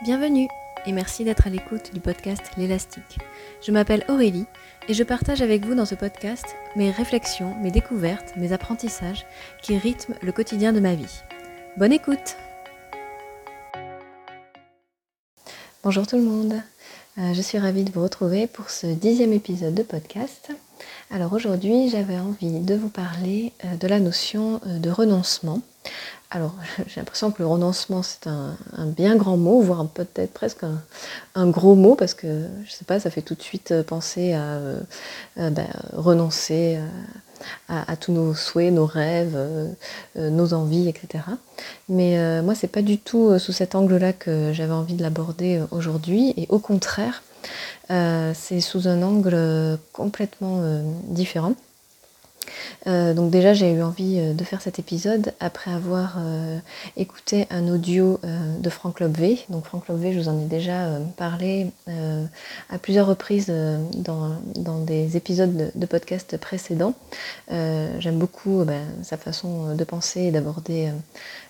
Bienvenue et merci d'être à l'écoute du podcast L'élastique. Je m'appelle Aurélie et je partage avec vous dans ce podcast mes réflexions, mes découvertes, mes apprentissages qui rythment le quotidien de ma vie. Bonne écoute Bonjour tout le monde, euh, je suis ravie de vous retrouver pour ce dixième épisode de podcast. Alors aujourd'hui j'avais envie de vous parler euh, de la notion euh, de renoncement. Alors, j'ai l'impression que le renoncement, c'est un, bien grand mot, voire peut-être presque un, gros mot, parce que, je sais pas, ça fait tout de suite euh, penser à euh, euh, ben, renoncer à, tous nos souhaits, nos rêves, nos envies, etc. Mais moi, c'est pas du tout sous cet angle-là que j'avais envie de l'aborder aujourd'hui, et au contraire, c'est sous un angle complètement différent. Euh, donc déjà j'ai eu envie euh, de faire cet épisode après avoir euh, écouté un audio de Franck Lobvé. Donc Franck Lobvé, je vous en ai déjà parlé à plusieurs reprises dans, des épisodes de, podcast précédents. J'aime beaucoup ben, sa façon de penser et d'aborder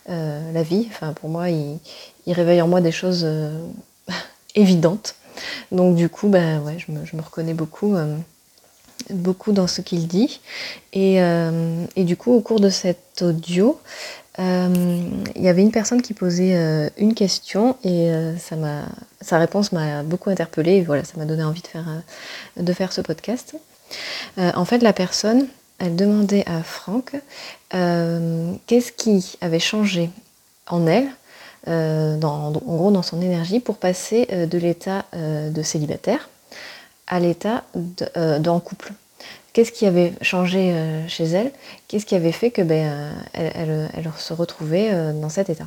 la vie. Enfin pour moi, il, réveille en moi des choses évidentes. Donc du coup, ben, ouais, je me reconnais beaucoup beaucoup dans ce qu'il dit. Euh, et, du coup, au cours de cet audio, euh, il y avait une personne qui posait euh, une question et sa réponse m'a beaucoup interpellée. Et voilà, ça m'a donné envie de faire, ce podcast. en fait, la personne, elle demandait à Franck qu'est-ce qui avait changé en elle, en gros dans son énergie, pour passer de l'état de célibataire à l'état euh, d'en couple. Qu'est-ce qui avait changé euh, chez elle? Qu'est-ce qui avait fait que ben, euh, elle, se retrouvait dans cet état?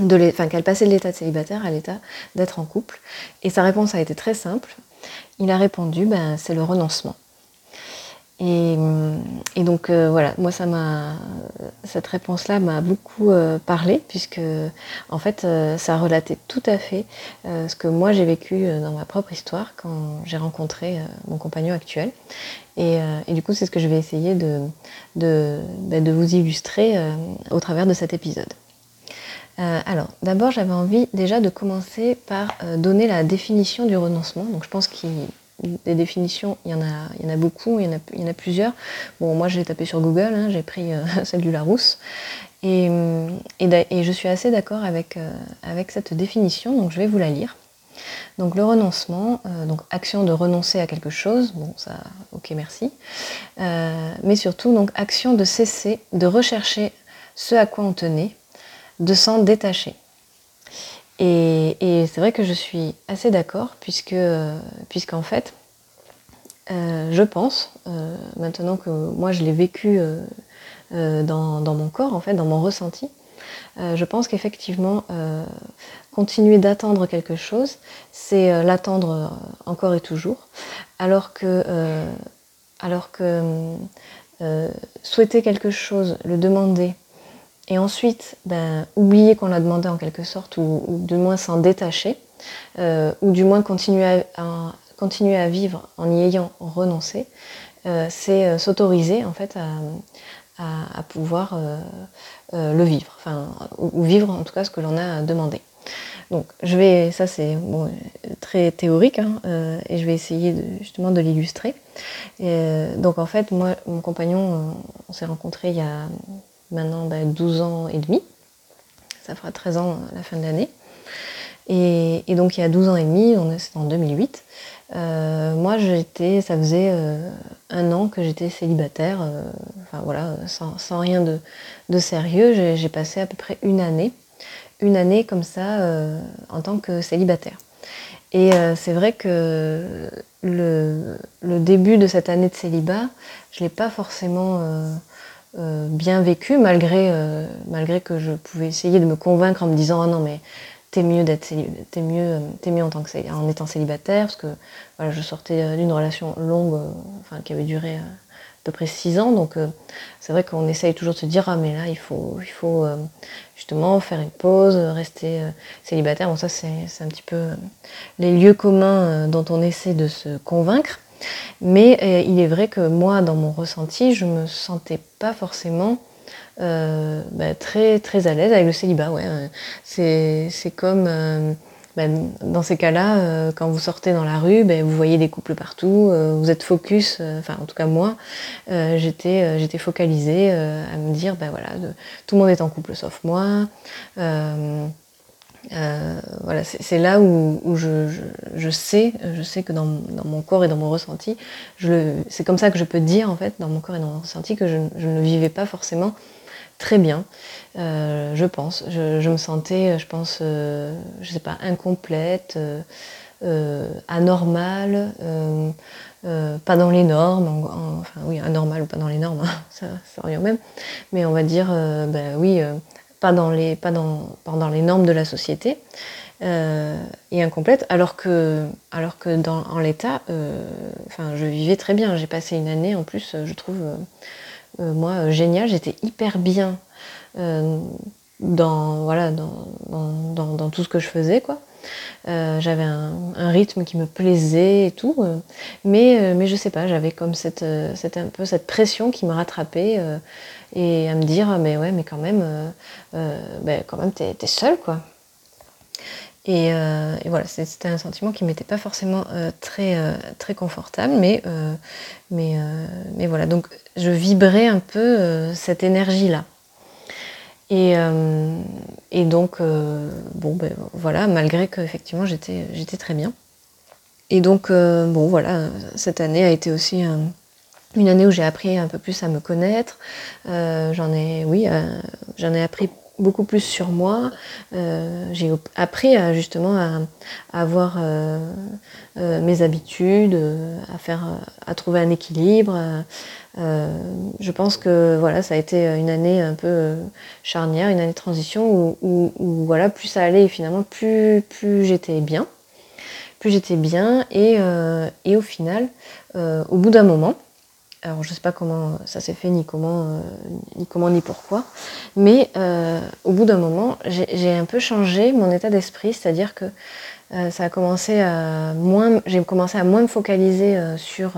Enfin, qu'elle passait de l'état de célibataire à l'état d'être en couple. Et sa réponse a été très simple. Il a répondu, ben, c'est le renoncement. Et, donc voilà, moi ça m'a cette réponse-là m'a beaucoup parlé puisque en fait ça relatait tout à fait ce que moi j'ai vécu dans ma propre histoire quand j'ai rencontré mon compagnon actuel. Et, du coup c'est ce que je vais essayer de, de, bah, de vous illustrer au travers de cet épisode. alors, d'abord, j'avais envie déjà de commencer par donner la définition du renoncement. Donc, je pense qu'il des définitions, il y en a, il y en a beaucoup, il y en a, plusieurs. Bon, moi, j'ai tapé sur Google, hein, j'ai pris euh, celle du Larousse. Et, et, je suis assez d'accord avec, euh, avec cette définition, donc je vais vous la lire. Donc le renoncement, euh, donc action de renoncer à quelque chose, bon ça, ok merci, mais surtout donc action de cesser de rechercher ce à quoi on tenait, de s'en détacher. Et, c'est vrai que je suis assez d'accord, puisque, puisqu'en fait, euh, je pense, euh, maintenant que moi je l'ai vécu euh, dans, mon corps, en fait, dans mon ressenti, je pense qu'effectivement, continuer d'attendre quelque chose, c'est l'attendre encore et toujours, alors que, alors que souhaiter quelque chose, le demander, et ensuite ben, oublier qu'on l'a demandé en quelque sorte, ou, du moins s'en détacher, euh, ou du moins continuer à, continuer à vivre en y ayant renoncé, euh, c'est euh, s'autoriser en fait à, pouvoir le vivre, enfin, ou, vivre en tout cas ce que l'on a demandé. Donc je vais, ça c'est bon, très théorique, hein, et je vais essayer de, justement de l'illustrer. donc en fait, moi, mon compagnon, on s'est rencontrés il y a maintenant 12 bah, ans et demi. Ça fera 13 ans à la fin de l'année. Et, donc il y a 12 ans et demi, c'était en 2008, euh, moi j'étais, ça faisait euh, un an que j'étais célibataire, euh, enfin voilà, sans, rien de, sérieux. J'ai passé à peu près une année, une année comme ça en tant que célibataire. Et c'est vrai que le, le, début de cette année de célibat, je ne l'ai pas forcément euh, bien vécu, malgré, euh, malgré que je pouvais essayer de me convaincre en me disant ah non mais t'es mieux d'être t'es mieux t'es mieux en tant que étant célibataire parce que voilà, je sortais d'une relation longue, enfin qui avait duré à peu près six ans, donc euh, c'est vrai qu'on essaye toujours de se dire ah mais là il faut il faut justement faire une pause, rester célibataire. Bon ça c'est un petit peu les lieux communs dont on essaie de se convaincre. Mais euh, il est vrai que moi, dans mon ressenti, je me sentais pas forcément euh, bah, très, très à l'aise avec le célibat. Ouais. C'est comme, euh, ben, dans ces cas-là, quand vous sortez dans la rue, ben, vous voyez des couples partout, vous êtes focus, enfin en tout cas moi, j'étais focalisée à me dire, ben voilà, tout le monde est en couple sauf moi. Voilà, c'est là où, je, sais, je sais que dans, mon corps et dans mon ressenti, c'est comme ça que je peux dire en fait, dans mon corps et dans mon ressenti, que je, ne vivais pas forcément très bien, euh, je pense. Je, me sentais, je pense, euh, je sais pas, incomplète, euh, anormale, pas dans les normes, enfin oui, anormale ou pas dans les normes, hein, ça, ça revient même, mais on va dire, ben oui, pas dans les, pas dans, les normes de la société. et incomplète, alors que, alors que dans, en l'état, enfin, je vivais très bien. J'ai passé une année en plus, je trouve, euh, moi, euh, génial, j'étais hyper bien euh, dans, voilà, dans, dans, dans, tout ce que je faisais. quoi. J'avais un, rythme qui me plaisait et tout, mais, mais je sais pas, j'avais comme cette, cette, un peu cette pression qui me rattrapait et à me dire, mais ouais, mais quand même, ben, quand même, t'es es seule, quoi. Et, voilà, c'était un sentiment qui m'était pas forcément très, très confortable, mais, mais, mais voilà, donc je vibrais un peu euh, cette énergie-là. Et, euh, et, donc, euh, bon, ben voilà, malgré qu'effectivement j'étais, j'étais très bien. Et donc, bon, voilà, cette année a été aussi une année où j'ai appris un peu plus à me connaître. j'en ai, oui, j'en ai appris beaucoup plus sur moi. Euh, j'ai appris justement à, avoir euh, euh, mes habitudes, à faire, à trouver un équilibre. je pense que voilà, ça a été une année un peu charnière, une année de transition où, voilà, plus ça allait et finalement plus, plus j'étais bien, plus j'étais bien et, au final, au bout d'un moment, alors je ne sais pas comment ça s'est fait, ni comment, euh, ni comment, ni pourquoi, mais euh, au bout d'un moment, j'ai un peu changé mon état d'esprit, c'est-à-dire que euh, ça a commencé à moins, j'ai commencé à moins me focaliser sur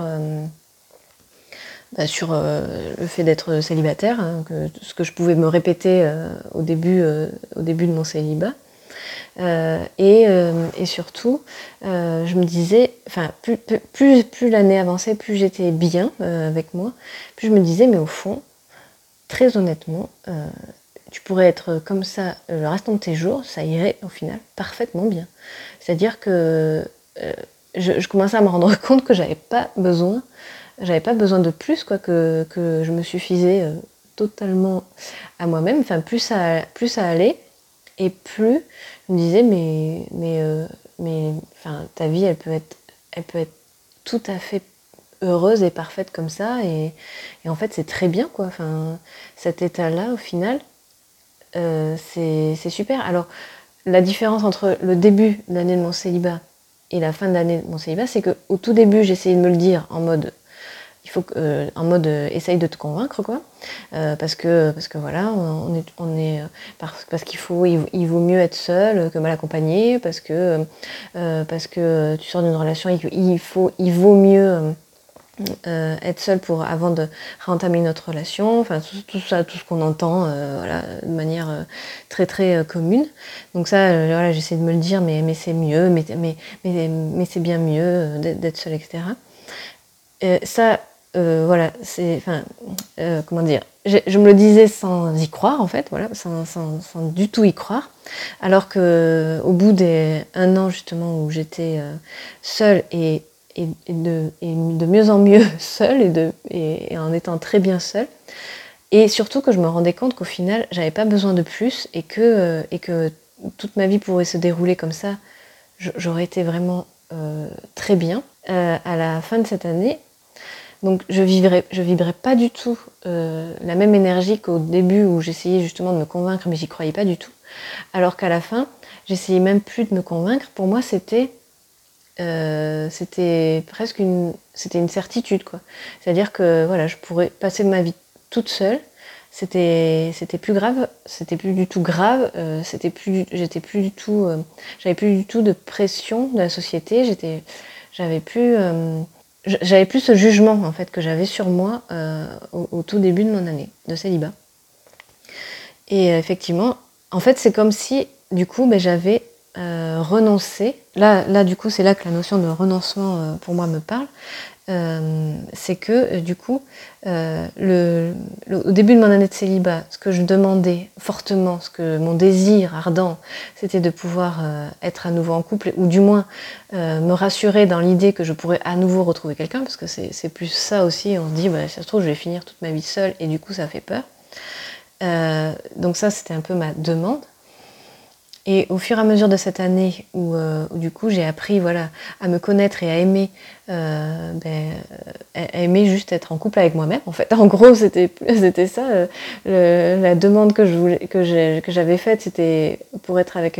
bah, sur le fait d'être célibataire, hein, que, ce que je pouvais me répéter au début, au début de mon célibat. Euh, euh, et, surtout, euh, je me disais, enfin, plus, l'année avançait, plus j'étais bien avec moi, plus je me disais, mais au fond, très honnêtement, tu pourrais être comme ça le restant de tes jours, ça irait au final parfaitement bien. C'est-à-dire que je, commençais à me rendre compte que j'avais pas besoin, j'avais pas besoin de plus, quoi, que, je me suffisais totalement à moi-même. Enfin, plus plus ça allait, et plus je me disais, mais, mais, euh, ta vie, elle peut, être, elle peut être tout à fait heureuse et parfaite comme ça. Et, en fait, c'est très bien, quoi. Enfin, cet état-là, au final, euh, c'est super. Alors, la différence entre le début de l'année de mon célibat et la fin de l'année de mon célibat, c'est qu'au tout début, j'essayais de me le dire en mode il faut euh, en mode euh, essaye de te convaincre quoi euh, parce que parce que voilà on est on est parce, parce qu'il faut il, vaut mieux être seul que mal accompagné parce que parce que tu sors d'une relation il faut il vaut mieux être seul pour avant de rentamer une autre relation, enfin tout, ça, tout ce qu'on entend, voilà, de manière très très commune. Donc ça, voilà, j'essaie de me le dire, mais mais c'est mieux, mais mais mais, mais c'est bien mieux d'être seul, etc. ça, euh, voilà, c'est, enfin, euh, comment dire, je, me le disais sans y croire en fait, voilà, sans, du tout y croire, alors que au bout d'un an justement où j'étais euh, seule et, de, mieux en mieux seule et, en étant très bien seule, et surtout que je me rendais compte qu'au final j'avais pas besoin de plus et que toute ma vie pourrait se dérouler comme ça, j'aurais été vraiment très bien. à la fin de cette année, donc je vivrais, vibrais pas du tout euh, la même énergie qu'au début où j'essayais justement de me convaincre, mais j'y croyais pas du tout. Alors qu'à la fin, j'essayais même plus de me convaincre. Pour moi, c'était euh, c'était presque une c'était une certitude quoi. C'est-à-dire que voilà, je pourrais passer ma vie toute seule. C'était c'était plus grave, c'était plus du tout grave. Euh, c'était plus j'étais plus du tout j'avais plus du tout de pression de la société. J'étais j'avais plus j'avais plus ce jugement en fait que j'avais sur moi euh, au, tout début de mon année de célibat. Et euh, effectivement, en fait, c'est comme si du coup, ben, j'avais renoncer, là, là du coup c'est là que la notion de renoncement pour moi me parle, c'est que du coup, le, au début de mon année de célibat, ce que je demandais fortement, ce que mon désir ardent, c'était de pouvoir être à nouveau en couple, ou du moins me rassurer dans l'idée que je pourrais à nouveau retrouver quelqu'un, parce que c'est plus ça aussi, on se dit, bah, ça se trouve, je vais finir toute ma vie seule, et du coup ça fait peur. Euh, donc ça, c'était un peu ma demande. Et au fur et à mesure de cette année où, euh, du coup j'ai appris voilà, à me connaître et à aimer, euh, ben, aimer juste être en couple avec moi-même en fait. En gros c'était, ça, la demande que, je voulais, que, j'avais faite c'était pour être avec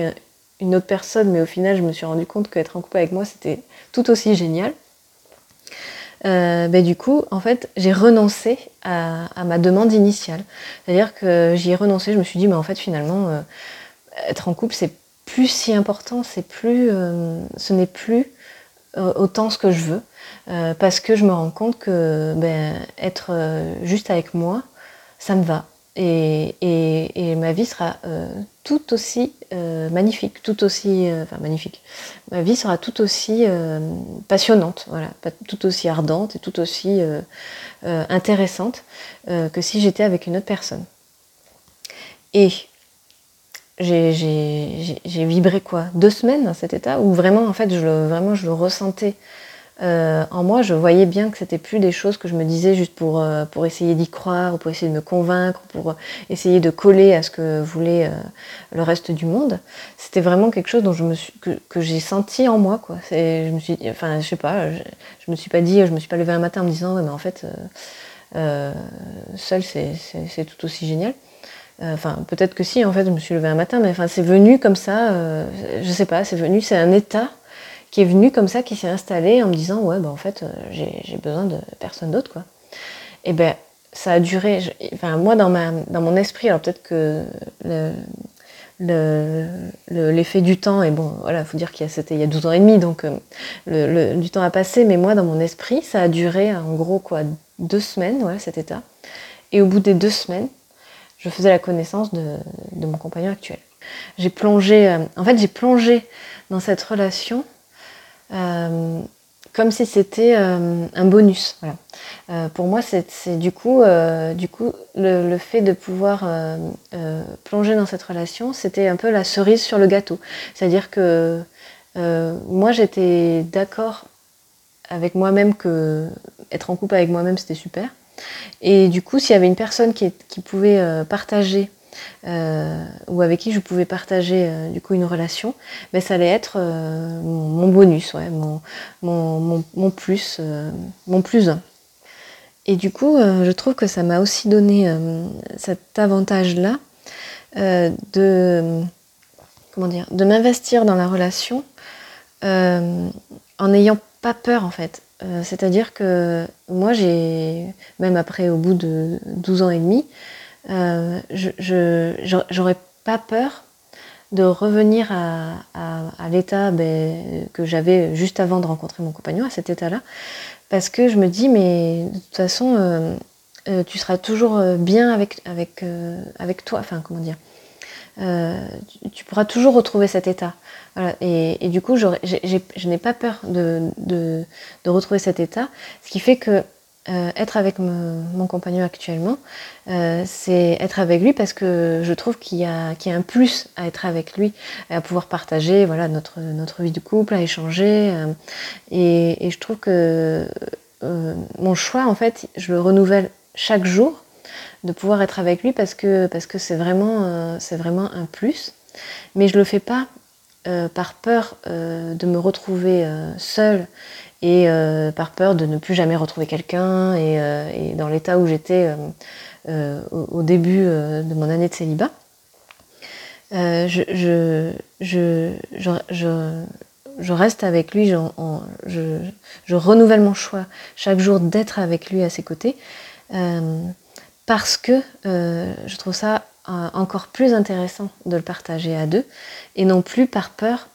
une autre personne, mais au final je me suis rendu compte qu'être en couple avec moi c'était tout aussi génial. Euh, ben, du coup, en fait, j'ai renoncé à, ma demande initiale. C'est-à-dire que j'y ai renoncé, je me suis dit, mais en fait, finalement, euh, être en couple, c'est plus si important, c'est plus, euh, ce n'est plus autant ce que je veux, parce que je me rends compte que ben, être juste avec moi, ça me va. Et, ma vie sera euh, tout aussi euh, magnifique, tout aussi, euh, enfin magnifique. Ma vie sera tout aussi passionnante, voilà, tout aussi ardente et tout aussi intéressante que si j'étais avec une autre personne. Et j'ai vibré quoi Deux semaines dans cet état où vraiment, en fait, je vraiment, je le ressentais euh, en moi, je voyais bien que c'était plus des choses que je me disais juste pour, euh, pour essayer d'y croire, ou pour essayer de me convaincre, pour essayer de coller à ce que voulait euh, le reste du monde. C'était vraiment quelque chose dont je me suis, que, j'ai senti en moi, quoi. Je me suis, enfin, je sais pas, je, me suis pas dit, je me suis pas levé un matin en me disant, ouais, mais en fait, seul, c'est tout aussi génial. Enfin, peut-être que si, en fait, je me suis levé un matin, mais enfin, c'est venu comme ça, je sais pas, c'est venu, c'est un état qui est venu comme ça, qui s'est installé en me disant ouais bah en fait euh, j'ai besoin de personne d'autre quoi. Et ben ça a duré, enfin moi dans ma dans mon esprit, alors peut-être que l'effet du temps, et bon voilà, faut dire qu'il y a c'était il y a 12 ans et demi, donc euh, du temps a passé, mais moi dans mon esprit, ça a duré en gros quoi deux semaines, voilà cet état. Et au bout des deux semaines, je faisais la connaissance de, mon compagnon actuel. J'ai plongé, euh, en fait j'ai plongé dans cette relation euh, comme si c'était euh, un bonus. Pour moi, c'est du coup, du coup le, le, fait de pouvoir plonger dans cette relation, c'était un peu la cerise sur le gâteau. C'est-à-dire que moi, j'étais d'accord avec moi-même que être en couple avec moi-même, c'était super. Et du coup, s'il y avait une personne qui, pouvait partager euh, ou avec qui je pouvais partager euh, du coup une relation, mais ça allait être euh, mon, bonus, mon, plus, mon plus Et du coup, je trouve que ça m'a aussi donné cet avantage-là de m'investir dans la relation en n'ayant pas peur en fait. C'est-à-dire que moi, j'ai, même après, au bout de 12 ans et demi, euh, j'aurais pas peur de revenir à, l'état ben, que j'avais juste avant de rencontrer mon compagnon, à cet état-là, parce que je me dis, mais de toute façon, euh, euh, tu seras toujours bien avec, avec, avec toi, enfin, comment dire, tu, pourras toujours retrouver cet état. Et, du coup, je n'ai pas peur de, retrouver cet état, ce qui fait que euh, être avec mon compagnon actuellement, euh, c'est être avec lui parce que je trouve qu'il y, a, un plus à être avec lui, à pouvoir partager voilà, notre, notre vie de couple, à échanger. Euh, et, je trouve que mon choix, en fait, je le renouvelle chaque jour de pouvoir être avec lui parce que parce que c'est vraiment, c'est vraiment un plus. Mais je le fais pas par peur de me retrouver seule et euh, par peur de ne plus jamais retrouver quelqu'un et, euh, dans l'état où j'étais euh, au, début de mon année de célibat. Je, je, je, je, reste avec lui, je, renouvelle mon choix chaque jour d'être avec lui à ses côtés parce que je trouve ça encore plus intéressant de le partager à deux et non plus par peur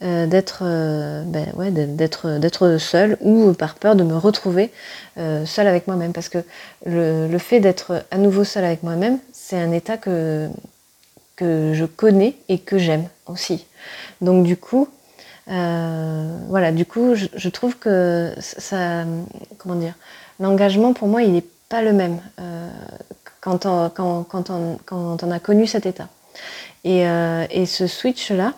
euh, d'être euh, ben, ouais, d'être seule ou par peur de me retrouver euh, seule avec moi-même. Parce que le, fait d'être à nouveau seule avec moi-même c'est un état que que je connais et que j'aime aussi. Donc du coup, voilà, du coup, je, trouve que ça, comment dire, l'engagement pour moi, il n'est pas le même quand on, quand, quand, on, quand, on, a connu cet état. Et, et ce switch-là,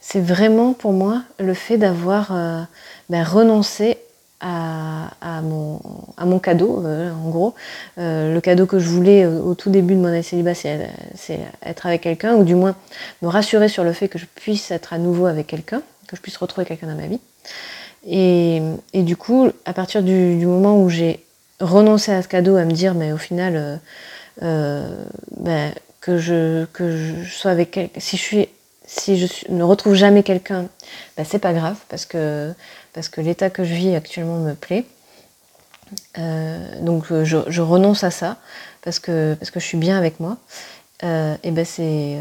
c'est vraiment pour moi le fait d'avoir ben, renoncé à, mon, à mon cadeau, euh, en gros. Euh, le cadeau que je voulais au, tout début de mon année célibat, c'est être avec quelqu'un, ou du moins me rassurer sur le fait que je puisse être à nouveau avec quelqu'un, que je puisse retrouver quelqu'un dans ma vie. Et, et, du coup, à partir du, du moment où j'ai renoncé à ce cadeau, à me dire, mais au final, euh, ben, que, je, que je sois avec quelqu'un, si je suis si je ne retrouve jamais quelqu'un, ben c'est pas grave parce que parce que l'état que je vis actuellement me plaît. Euh, donc euh, je, renonce à ça parce que, parce que je suis bien avec moi. Euh, et ben c'est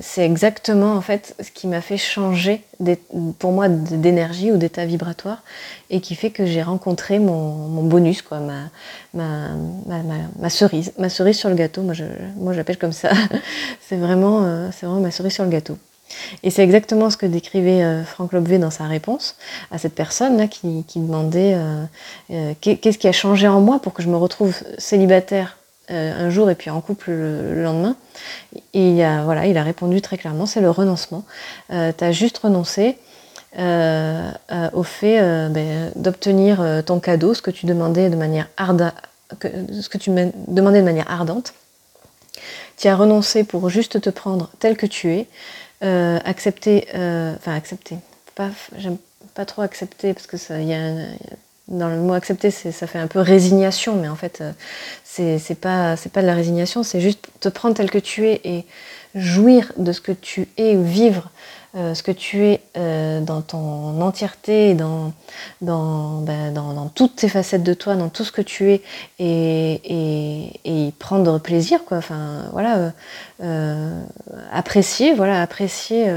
c'est exactement en fait ce qui m'a fait changer pour moi d'énergie ou d'état vibratoire et qui fait que j'ai rencontré mon, bonus quoi ma ma, ma, cerise ma cerise sur le gâteau. Moi je moi j'appelle comme ça. C'est vraiment c'est vraiment ma cerise sur le gâteau. Et c'est exactement ce que décrivait euh, Franck Lobvé dans sa réponse à cette personne-là qui, demandait euh, euh, qu'est-ce qui a changé en moi pour que je me retrouve célibataire un jour et puis en couple le, lendemain. Et il a, voilà, il a répondu très clairement, c'est le renoncement. tu as juste renoncé au fait ben, d'obtenir ton cadeau, ce que tu demandais de manière ardente, tu as renoncé pour juste te prendre tel que tu es, euh, accepter, euh, enfin accepter, pas, j'aime pas trop accepter parce que ça, y a, dans le mot accepter, ça fait un peu résignation, mais en fait, euh, c'est pas, pas de la résignation, c'est juste te prendre tel que tu es et jouir de ce que tu es, vivre euh, ce que tu es euh, dans ton entièreté, dans, dans, ben, dans, dans, toutes tes facettes de toi, dans tout ce que tu es, et, et, prendre plaisir, quoi. Enfin, voilà, apprécier, voilà, apprécier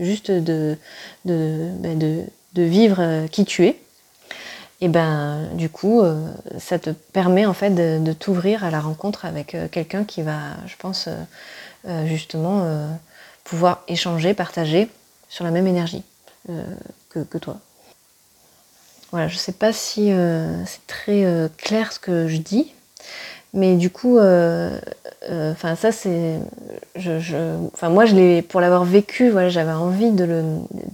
juste de, de, ben, de, vivre qui tu es. Et ben, du coup, ça te permet en fait de, t'ouvrir à la rencontre avec quelqu'un qui va, je pense, justement pouvoir échanger, partager sur la même énergie euh, que, toi. Voilà, je ne sais pas si euh, c'est très euh, clair ce que je dis, mais du coup, enfin ça c'est, je, enfin moi je l'ai, pour l'avoir vécu, voilà, j'avais envie de le,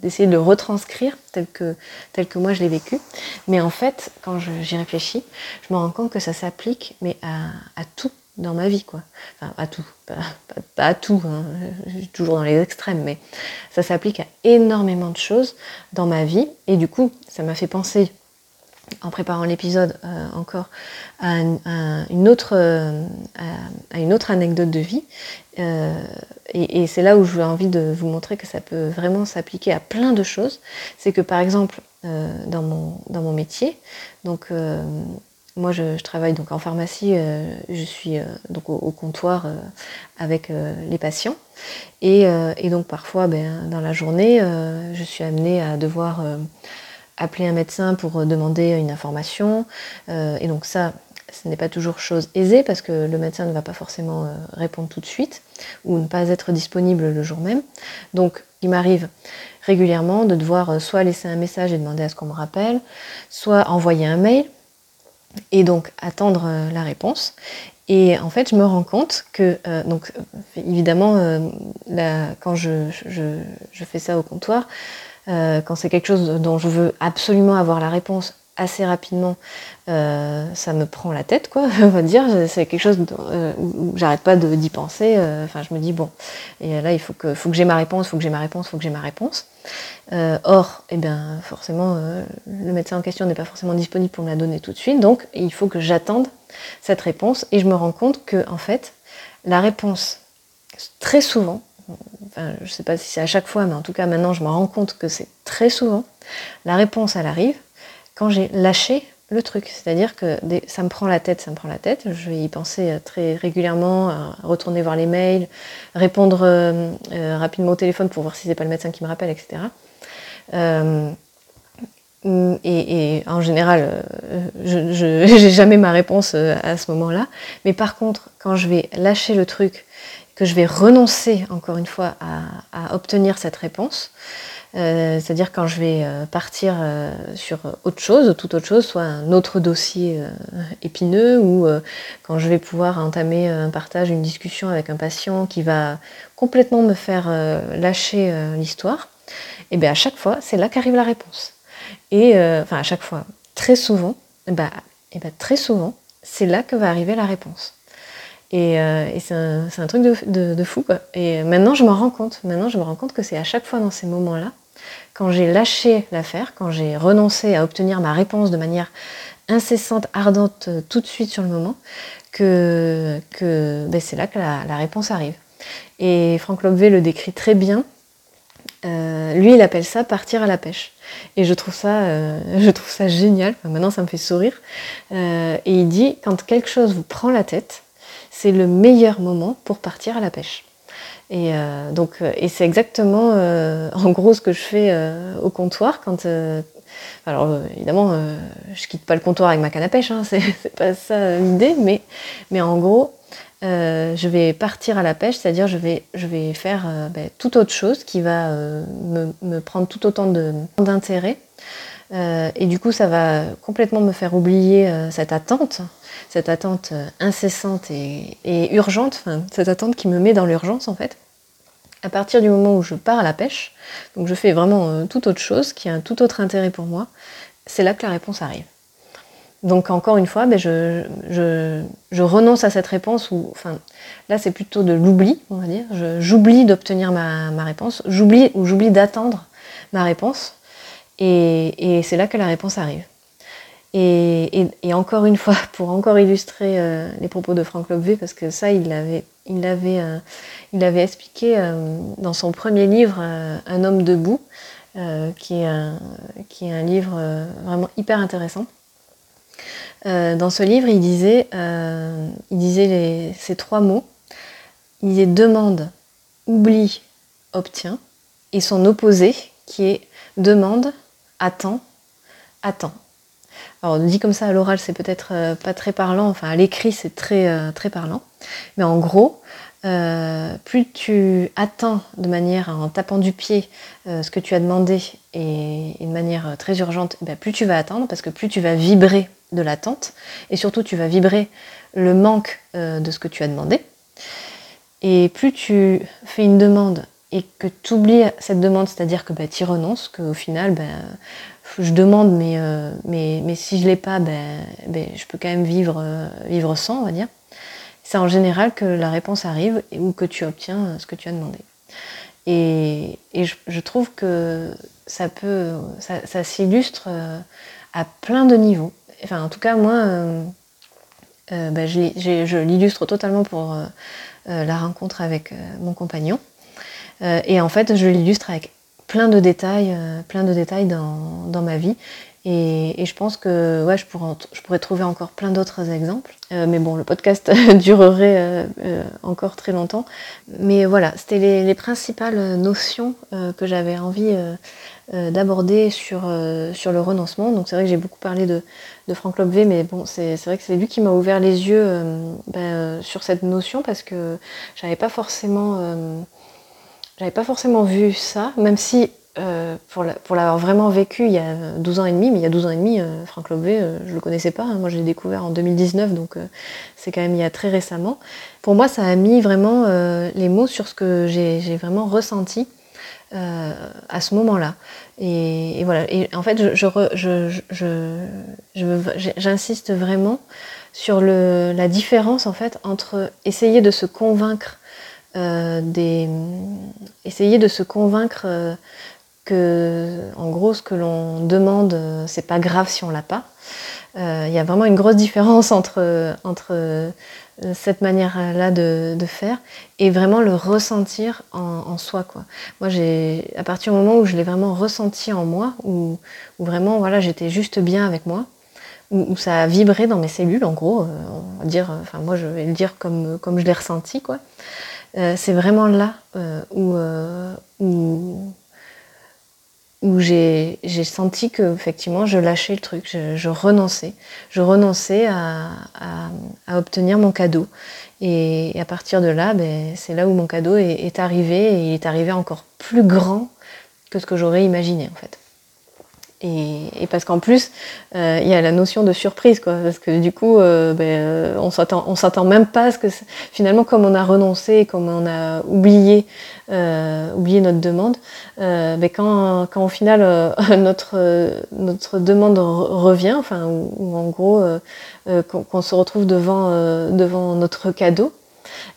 d'essayer de le retranscrire tel que, tel que moi je l'ai vécu, mais en fait, quand j'y réfléchis, je me rends compte que ça s'applique, mais à, à tout dans ma vie, quoi. Enfin, à tout, pas, à tout, hein. toujours dans les extrêmes, mais ça s'applique à énormément de choses dans ma vie. Et du coup, ça m'a fait penser, en préparant l'épisode euh, encore, à, une autre, euh, à, une autre anecdote de vie. Euh, et, c'est là où j'ai envie de vous montrer que ça peut vraiment s'appliquer à plein de choses. C'est que par exemple, dans, mon, dans mon métier, donc moi, je, travaille donc en pharmacie, je suis donc au, comptoir avec les patients. Et, donc parfois, ben, dans la journée, je suis amenée à devoir appeler un médecin pour demander une information. et donc ça, ce n'est pas toujours chose aisée parce que le médecin ne va pas forcément répondre tout de suite ou ne pas être disponible le jour même. Donc il m'arrive régulièrement de devoir soit laisser un message et demander à ce qu'on me rappelle, soit envoyer un mail et donc attendre euh, la réponse. Et en fait, je me rends compte que, euh, donc évidemment, euh, quand je, fais ça au comptoir, quand c'est quelque chose dont je veux absolument avoir la réponse assez rapidement, ça me prend la tête, quoi, on va dire. C'est quelque chose où j'arrête pas d'y penser. Enfin, je me dis, bon, et là, il faut que, faut que j'ai ma réponse, il faut que j'ai ma réponse, il faut que j'ai ma réponse. Euh, or, eh bien, forcément, euh, le médecin en question n'est pas forcément disponible pour me la donner tout de suite, donc il faut que j'attende cette réponse et je me rends compte que, en fait, la réponse, très souvent, je ne sais pas si c'est à chaque fois, mais en tout cas maintenant je me rends compte que c'est très souvent, la réponse elle arrive quand j'ai lâché le truc. C'est-à-dire que ça me prend la tête, ça me prend la tête. Je vais y penser euh, très régulièrement, retourner voir les mails, répondre rapidement au téléphone pour voir si c'est pas le médecin qui me rappelle, etc. Euh, Mm, et, en général, je n'ai jamais ma réponse à ce moment-là. Mais par contre, quand je vais lâcher le truc, que je vais renoncer, encore une fois, à obtenir cette réponse, euh, c'est-à-dire quand je vais euh, partir euh, sur autre chose, toute autre chose, soit un autre dossier épineux, ou quand je vais pouvoir entamer un partage, une discussion avec un patient qui va complètement me faire lâcher l'histoire, et bien à chaque fois, c'est là qu'arrive la réponse. Et enfin à chaque fois, très souvent, et ben, et ben, très souvent, c'est là que va arriver la réponse. Et, c'est un, truc de, de, fou. Quoi. Et maintenant, je me rends compte. Maintenant, je me rends compte que c'est à chaque fois dans ces moments-là quand j'ai lâché l'affaire, quand j'ai renoncé à obtenir ma réponse de manière incessante, ardente, euh, tout de suite sur le moment, que, ben, c'est là que la, réponse arrive. Et Franck Lobvé le décrit très bien. Euh, lui, il appelle ça partir à la pêche. Et je trouve ça, euh, je trouve ça génial. maintenant, ça me fait sourire. et il dit quand quelque chose vous prend la tête, c'est le meilleur moment pour partir à la pêche. Et euh, donc, euh, et c'est exactement, euh, en gros, ce que je fais au comptoir quand. alors, évidemment, je quitte pas le comptoir avec ma canne à pêche, hein, c'est pas ça l'idée, mais, mais en gros, je vais partir à la pêche, c'est-à-dire je vais, je vais faire ben, toute autre chose qui va me, me, prendre tout autant d'intérêt. Et du coup, ça va complètement me faire oublier cette attente cette attente euh, incessante et, urgente, cette attente qui me met dans l'urgence en fait. À partir du moment où je pars à la pêche, donc je fais vraiment euh, tout autre chose, qui a un tout autre intérêt pour moi, c'est là que la réponse arrive. Donc encore une fois, ben, je, renonce à cette réponse, ou là c'est plutôt de l'oubli, on va dire. J'oublie d'obtenir ma, ma, réponse, j'oublie ou j'oublie d'attendre ma réponse, et, c'est là que la réponse arrive. Et, encore une fois, pour encore illustrer euh, les propos de Franck Lobvé, parce que ça, il l'avait il avait, euh, expliqué euh, dans son premier livre, Un homme debout, qui, est un, qui est un livre vraiment hyper intéressant. dans ce livre, il disait, il disait ces trois mots. Il disait demande, oublie, obtient, et son opposé qui est demande, attend, attend. Alors dit comme ça à l'oral, c'est peut-être euh, pas très parlant, enfin à l'écrit c'est très, euh, parlant. Mais en gros, euh, plus tu attends de manière en tapant du pied ce que tu as demandé et, de manière très urgente, eh ben, plus tu vas attendre parce que plus tu vas vibrer de l'attente et surtout tu vas vibrer le manque de ce que tu as demandé. Et plus tu fais une demande et que tu oublies cette demande, c'est-à-dire que bah, tu y renonces, qu'au final, ben, je demande, mais, euh, si je l'ai pas, ben, je peux quand même vivre, euh, vivre sans, on va dire. C'est en général que la réponse arrive ou que tu obtiens euh, ce que tu as demandé. Et, je, trouve que ça s'illustre à plein de niveaux. Enfin, en tout cas, moi, je l'illustre totalement pour la rencontre avec mon compagnon. Et en fait, je l'illustre avec plein de détails, euh, plein de détails dans, ma vie. Et, je pense que ouais, je, pourrais, je pourrais trouver encore plein d'autres exemples. Euh, mais bon, le podcast durerait euh, encore très longtemps. Mais voilà, c'était les, principales notions que j'avais envie d'aborder sur, sur le renoncement. Donc c'est vrai que j'ai beaucoup parlé de, de Franck Lobvé, mais bon, c'est vrai que c'est lui qui m'a ouvert les yeux ben, sur cette notion parce que j'avais pas forcément j'avais pas forcément vu ça, même si euh, pour l'avoir vraiment vécu il y a 12 ans et demi, mais il y a 12 ans et demi, euh, Franck Lobvé, euh, je le connaissais pas. Hein. moi, je l'ai découvert en 2019, donc c'est quand même il y a très récemment. Pour moi, ça a mis vraiment les mots sur ce que j'ai vraiment ressenti à ce moment-là. Et, voilà. Et en fait, j'insiste vraiment sur le, la différence en fait entre essayer de se convaincre euh, des, essayer de se convaincre euh, que, en gros, ce que l'on demande, euh, c'est pas grave si on l'a pas. Il y a vraiment une grosse différence entre, entre cette manière-là de, de, faire et vraiment le ressentir en, soi. Quoi. Moi, j'ai, à partir du moment où je l'ai vraiment ressenti en moi, où, où vraiment, voilà, j'étais juste bien avec moi, où, ça a vibré dans mes cellules, en gros, on va dire, enfin, moi, je vais le dire comme, comme je l'ai ressenti, quoi. Euh, c'est vraiment là euh, euh, où, où j'ai senti que effectivement je lâchais le truc, je, renonçais, je renonçais à, obtenir mon cadeau. Et, à partir de là, ben, c'est là où mon cadeau est, arrivé et il est arrivé encore plus grand que ce que j'aurais imaginé en fait. Et, parce qu'en plus, euh, il y a la notion de surprise, quoi. Parce que du coup, euh, ben, euh, on s'attend, on s'attend même pas à ce que finalement, comme on a renoncé, comme on a oublié, oublié notre demande, ben, quand, quand au final notre notre demande revient, enfin, ou, en gros, qu'on, se retrouve devant devant notre cadeau,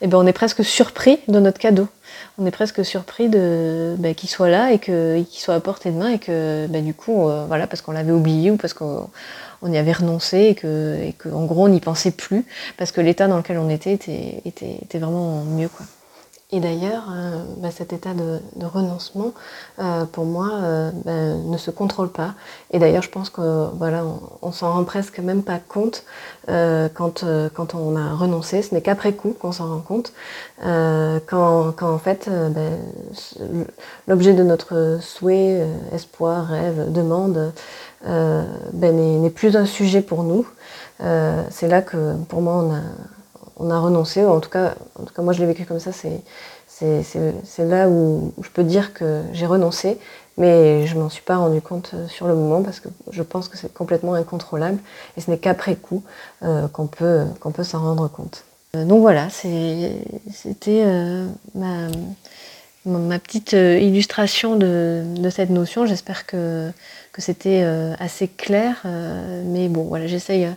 et ben on est presque surpris de notre cadeau on est presque surpris de bah, qu'il soit là et qu'il soit à portée de main et que bah, du coup, euh, voilà, parce qu'on l'avait oublié ou parce qu'on y avait renoncé et que, et en gros on n'y pensait plus parce que l'état dans lequel on était était, vraiment mieux. Et d'ailleurs, euh, bah, cet état de, renoncement, euh, pour moi, euh, bah, ne se contrôle pas. Et d'ailleurs, je pense que voilà, on, s'en rend presque même pas compte quand, quand on a renoncé. Ce n'est qu'après coup qu'on s'en rend compte. Quand, quand, en fait, bah, l'objet de notre souhait, espoir, rêve, demande n'est plus un sujet pour nous. C'est là que, pour moi, on a on a renoncé, en tout cas, en tout cas moi je l'ai vécu comme ça, c'est, c'est, là où, je peux dire que j'ai renoncé, mais je m'en suis pas rendu compte euh, sur le moment parce que je pense que c'est complètement incontrôlable et ce n'est qu'après coup euh, qu'on peut, qu'on peut s'en rendre compte. Euh, donc voilà, c'était ma, ma, petite illustration de, de cette notion. J'espère que c'était euh, assez clair. Euh, mais bon, voilà, j'essaye euh,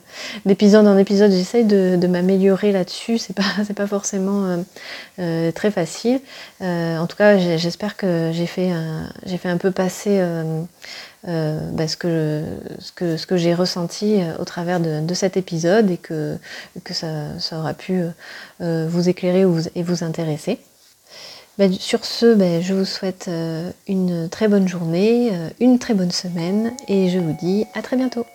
d'épisode en épisode, j'essaye de, m'améliorer là-dessus. C'est pas, c'est pas forcément très facile. en tout cas, j'espère que j'ai fait, un, j'ai fait un peu passer bah, ce que, ce que, ce que j'ai ressenti au travers de, cet épisode et que, que ça, ça aura pu vous éclairer et vous intéresser. Bah, sur ce, bah, je vous souhaite euh, une très bonne journée, euh, une très bonne semaine et je vous dis à très bientôt.